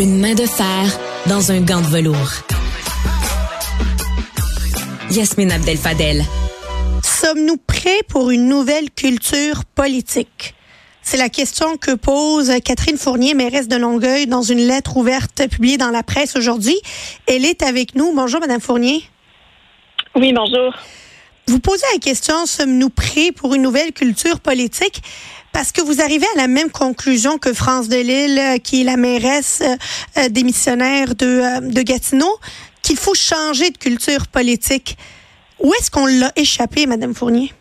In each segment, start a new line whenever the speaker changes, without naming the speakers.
Une main de fer dans un gant de velours. Yasmine Abdel-Fadel.
Sommes-nous prêts pour une nouvelle culture politique? C'est la question que pose Catherine Fournier, mairesse de Longueuil, dans une lettre ouverte publiée dans la presse aujourd'hui. Elle est avec nous. Bonjour, Madame Fournier.
Oui, bonjour.
Vous posez la question, sommes-nous prêts pour une nouvelle culture politique? Parce que vous arrivez à la même conclusion que France Delille, euh, qui est la mairesse euh, euh, démissionnaire de, de Gatineau, qu'il faut changer de culture politique. Où est-ce qu'on l'a échappé, Madame Fournier?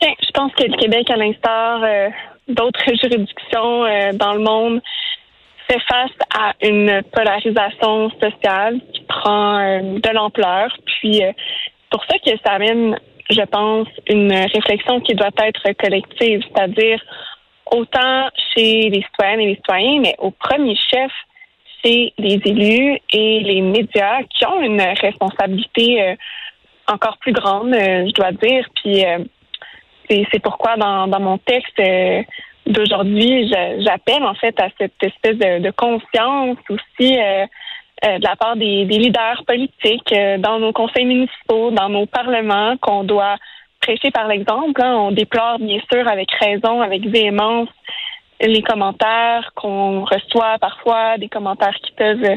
je pense que le Québec, à l'instar d'autres juridictions dans le monde, fait face à une polarisation sociale qui prend de l'ampleur. Puis, c'est pour ça que ça amène je pense, une réflexion qui doit être collective, c'est-à-dire autant chez les citoyennes et les citoyens, mais au premier chef, c'est les élus et les médias qui ont une responsabilité euh, encore plus grande, euh, je dois dire. Puis euh, c'est pourquoi dans, mon texte d'aujourd'hui, j'appelle en fait à cette espèce de, conscience aussi de la part des, leaders politiques euh, dans nos conseils municipaux, dans nos parlements, qu'on doit prêcher par l'exemple. Hein. On déplore bien sûr avec raison, avec véhémence les commentaires qu'on reçoit parfois, des commentaires qui peuvent euh,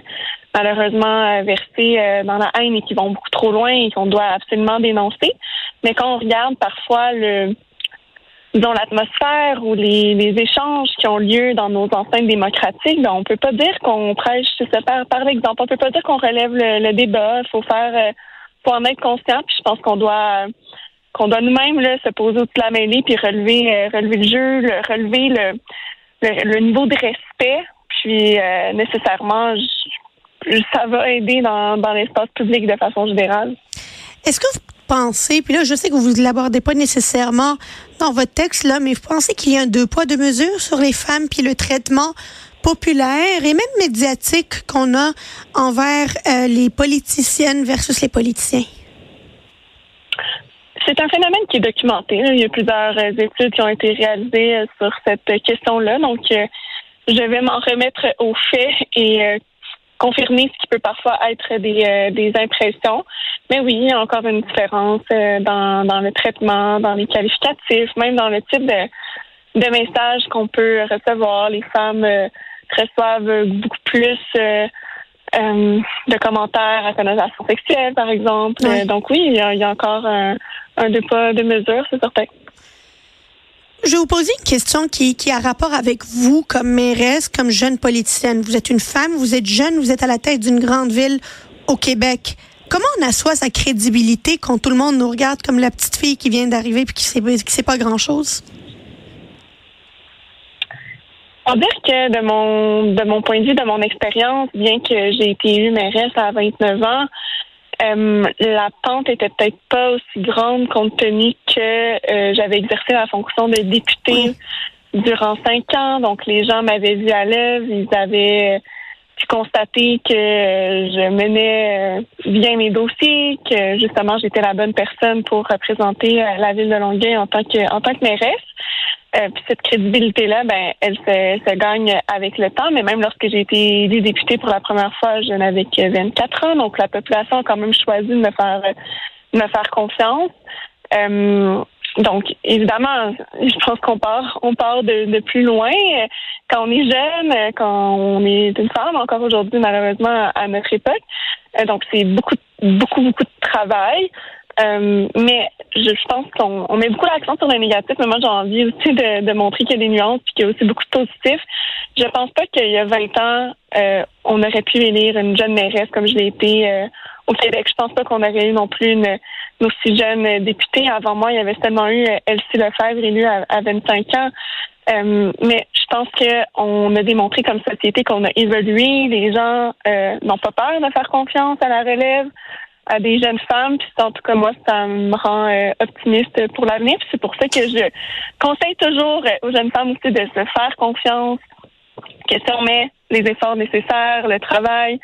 malheureusement verser dans la haine et qui vont beaucoup trop loin et qu'on doit absolument dénoncer. Mais quand on regarde parfois le, disons, l'atmosphère ou les, échanges qui ont lieu dans nos enceintes démocratiques, ben, on peut pas dire qu'on prêche par, par l'exemple. On peut pas dire qu'on relève le, débat. Il faut faire, euh, faut en être conscient. Puis je pense qu'on doit, qu'on doit nous-mêmes se poser au-dessus de la mêlée puis relever, euh, le jeu, relever le, niveau de respect. Puis euh, nécessairement, ça va aider dans, dans l'espace public de façon générale.
Est-ce que vous pensez, puis là, je sais que vous ne l'abordez pas nécessairement dans votre texte, là, mais vous pensez qu'il y a un deux poids, deux mesures sur les femmes, puis le traitement populaire et même médiatique qu'on a envers euh, les politiciennes versus les politiciens?
C'est un phénomène qui est documenté. Il y a plusieurs euh, études qui ont été réalisées euh, sur cette question-là. Donc, je vais m'en remettre aux faits et confirmer ce qui peut parfois être des, des impressions. Mais oui, il y a encore une différence euh, dans, dans le traitement, dans les qualificatifs, même dans le type de, de messages qu'on peut recevoir. Les femmes euh, reçoivent beaucoup plus euh, de commentaires à connotation sexuelle, par exemple. donc oui, il y, a, il y a encore un, un deux pas de mesure, c'est certain.
Je vais vous poser une question qui, a rapport avec vous comme mairesse, comme jeune politicienne. Vous êtes une femme, vous êtes jeune, vous êtes à la tête d'une grande ville au Québec. Comment on assoit sa crédibilité quand tout le monde nous regarde comme la petite fille qui vient d'arriver et qui sait, qui sait pas grand-chose?
On dire que de mon de mon point de vue, de mon expérience, bien que j'ai été élue mairesse à 29 ans, euh, la pente était peut-être pas aussi grande compte tenu que euh, j'avais exercé la fonction de députée durant cinq ans. Donc les gens m'avaient vu à l'œuvre, ils avaient j'ai constaté que je menais euh, bien mes dossiers, que justement j'étais la bonne personne pour représenter euh, la ville de Longueuil en tant que en tant que mairesse. Euh, puis cette crédibilité-là, ben, elle se, gagne avec le temps. Mais même lorsque j'ai été députée pour la première fois, je n'avais que 24 ans, donc la population a quand même choisi de me faire de me faire confiance. Donc, évidemment, je pense qu'on part, on part de, plus loin. Quand on est jeune, quand on est une femme, encore aujourd'hui, malheureusement, à notre époque. Euh, donc, c'est beaucoup, beaucoup, beaucoup de travail. Euh, mais je, pense qu'on met beaucoup l'accent sur le négatif, mais moi j'ai envie aussi de, montrer qu'il y a des nuances et qu'il y a aussi beaucoup de positifs. Je pense pas qu'il y a 20 ans, euh, on aurait pu élire une jeune mairesse comme je l'ai été au Québec. Je pense pas qu'on aurait eu non plus une, aussi jeune députée. Avant moi, il y avait seulement eu Elsie Lefebvre élue à, à 25 ans. Euh, mais je pense qu'on a démontré comme société qu'on a évolué. Les gens euh, n'ont pas peur de faire confiance à la relève, à des jeunes femmes. Puis en tout cas, moi, ça me rend euh, optimiste pour l'avenir. c'est pour ça que je conseille toujours aux jeunes femmes aussi de se faire confiance, que si on met les efforts nécessaires, le travail,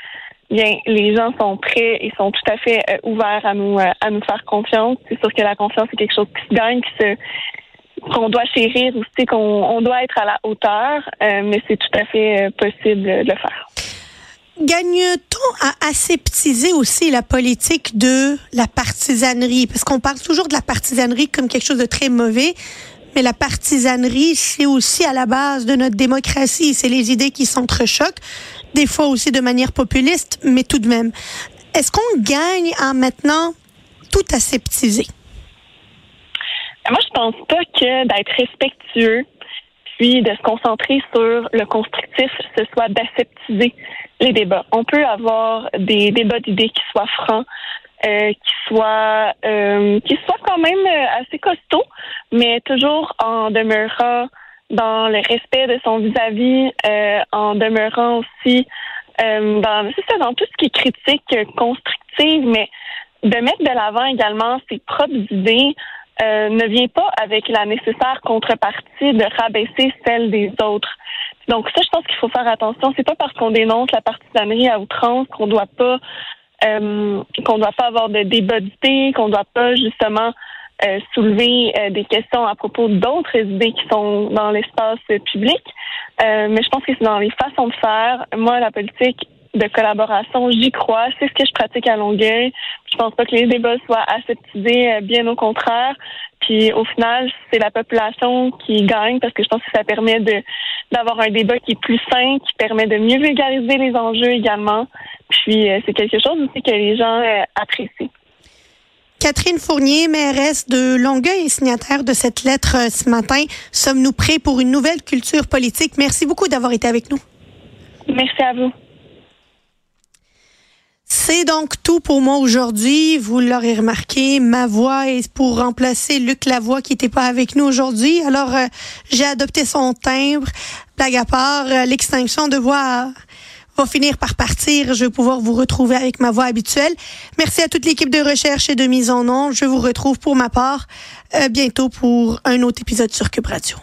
bien, les gens sont prêts et sont tout à fait ouverts à nous à nous faire confiance. C'est sûr que la confiance c'est quelque chose qui se gagne, qu'on doit chérir aussi, qu'on on doit être à la hauteur, euh, mais c'est tout à fait possible de le faire.
Gagne-t-on à aseptiser aussi la politique de la partisanerie? Parce qu'on parle toujours de la partisanerie comme quelque chose de très mauvais, mais la partisanerie, c'est aussi à la base de notre démocratie. C'est les idées qui s'entrechoquent, des fois aussi de manière populiste, mais tout de même. Est-ce qu'on gagne en maintenant tout aseptiser?
Moi, je pense pas que d'être respectueux, puis de se concentrer sur le constructif, ce soit d'aseptiser les débats. On peut avoir des débats d'idées qui soient francs, euh, qui soient euh, qui soient quand même euh, assez costauds, mais toujours en demeurant dans le respect de son vis-à-vis, en demeurant aussi dans c'est ça, dans tout ce qui est critique constructive, mais de mettre de l'avant également ses propres idées ne vient pas avec la nécessaire contrepartie de rabaisser celle des autres. Donc ça, je pense qu'il faut faire attention. C'est pas parce qu'on dénonce la partisanerie à outrance qu'on doit pas euh, qu'on doit pas avoir de débat qu'on doit pas justement euh, soulever euh, des questions à propos d'autres idées qui sont dans l'espace public. mais je pense que c'est dans les façons de faire. Moi, la politique de collaboration, j'y crois. C'est ce que je pratique à Longueuil. Je pense pas que les débats soient aseptisés, bien au contraire. Puis au final, c'est la population qui gagne parce que je pense que ça permet de d'avoir un débat qui est plus sain, qui permet de mieux vulgariser les enjeux également. Puis euh, c'est quelque chose aussi que les gens euh, apprécient.
Catherine Fournier, mairesse de Longueuil et signataire de cette lettre euh, ce matin. Sommes-nous prêts pour une nouvelle culture politique? Merci beaucoup d'avoir été avec nous.
Merci à vous.
C'est donc tout pour moi aujourd'hui. Vous l'aurez remarqué, ma voix est pour remplacer Luc Lavoie qui n'était pas avec nous aujourd'hui. Alors, euh, j'ai adopté son timbre. Blague à part, euh, l'extinction de voix va finir par partir. Je vais pouvoir vous retrouver avec ma voix habituelle. Merci à toute l'équipe de recherche et de mise en nom. Je vous retrouve pour ma part euh, bientôt pour un autre épisode sur Cube Radio.